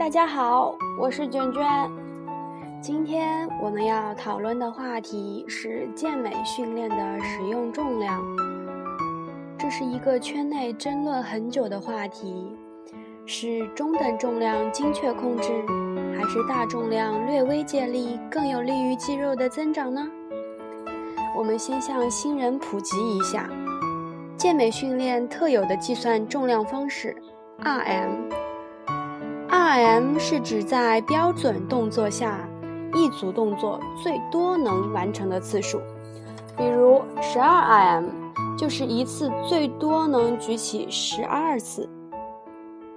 大家好，我是卷卷。今天我们要讨论的话题是健美训练的使用重量。这是一个圈内争论很久的话题：是中等重量精确控制，还是大重量略微借力更有利于肌肉的增长呢？我们先向新人普及一下健美训练特有的计算重量方式 ——RM。RM 是指在标准动作下，一组动作最多能完成的次数。比如，12RM 就是一次最多能举起12次。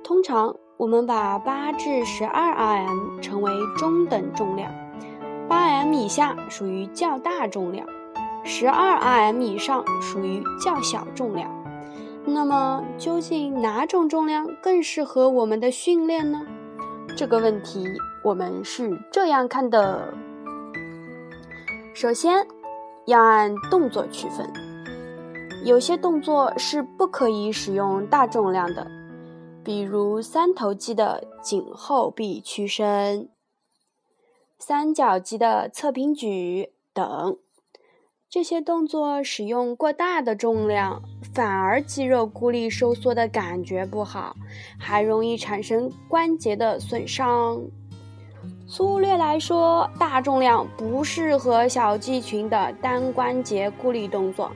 通常，我们把8至 12RM 称为中等重量，8M 以下属于较大重量。十二 RM 以上属于较小重量，那么究竟哪种重量更适合我们的训练呢？这个问题我们是这样看的：首先要按动作区分，有些动作是不可以使用大重量的，比如三头肌的颈后臂屈伸、三角肌的侧平举等。这些动作使用过大的重量，反而肌肉孤立收缩的感觉不好，还容易产生关节的损伤。粗略来说，大重量不适合小肌群的单关节孤立动作，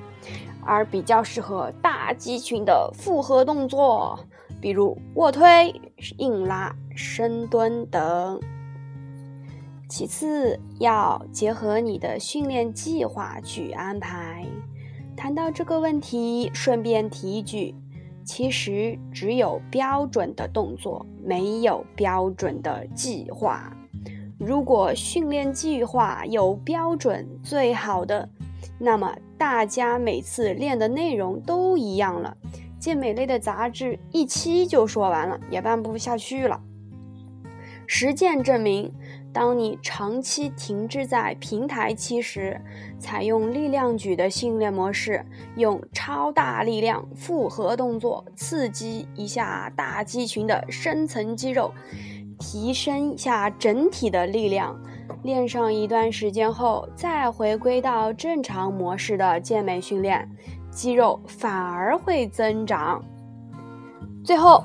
而比较适合大肌群的复合动作，比如卧推、硬拉、深蹲等。其次，要结合你的训练计划去安排。谈到这个问题，顺便提一句：其实只有标准的动作，没有标准的计划。如果训练计划有标准，最好的，那么大家每次练的内容都一样了，健美类的杂志一期就说完了，也办不下去了。实践证明。当你长期停滞在平台期时，采用力量举的训练模式，用超大力量复合动作刺激一下大肌群的深层肌肉，提升一下整体的力量。练上一段时间后，再回归到正常模式的健美训练，肌肉反而会增长。最后。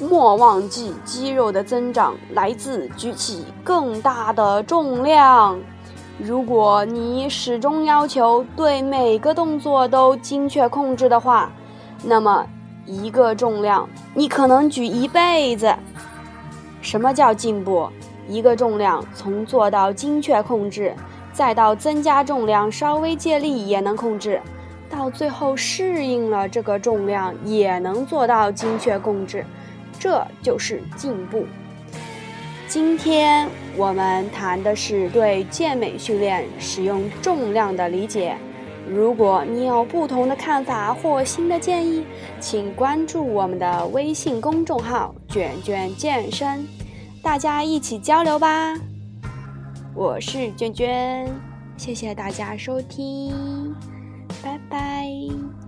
莫忘记，肌肉的增长来自举起更大的重量。如果你始终要求对每个动作都精确控制的话，那么一个重量你可能举一辈子。什么叫进步？一个重量从做到精确控制，再到增加重量稍微借力也能控制，到最后适应了这个重量也能做到精确控制。这就是进步。今天我们谈的是对健美训练使用重量的理解。如果你有不同的看法或新的建议，请关注我们的微信公众号“卷卷健身”，大家一起交流吧。我是卷卷，谢谢大家收听，拜拜。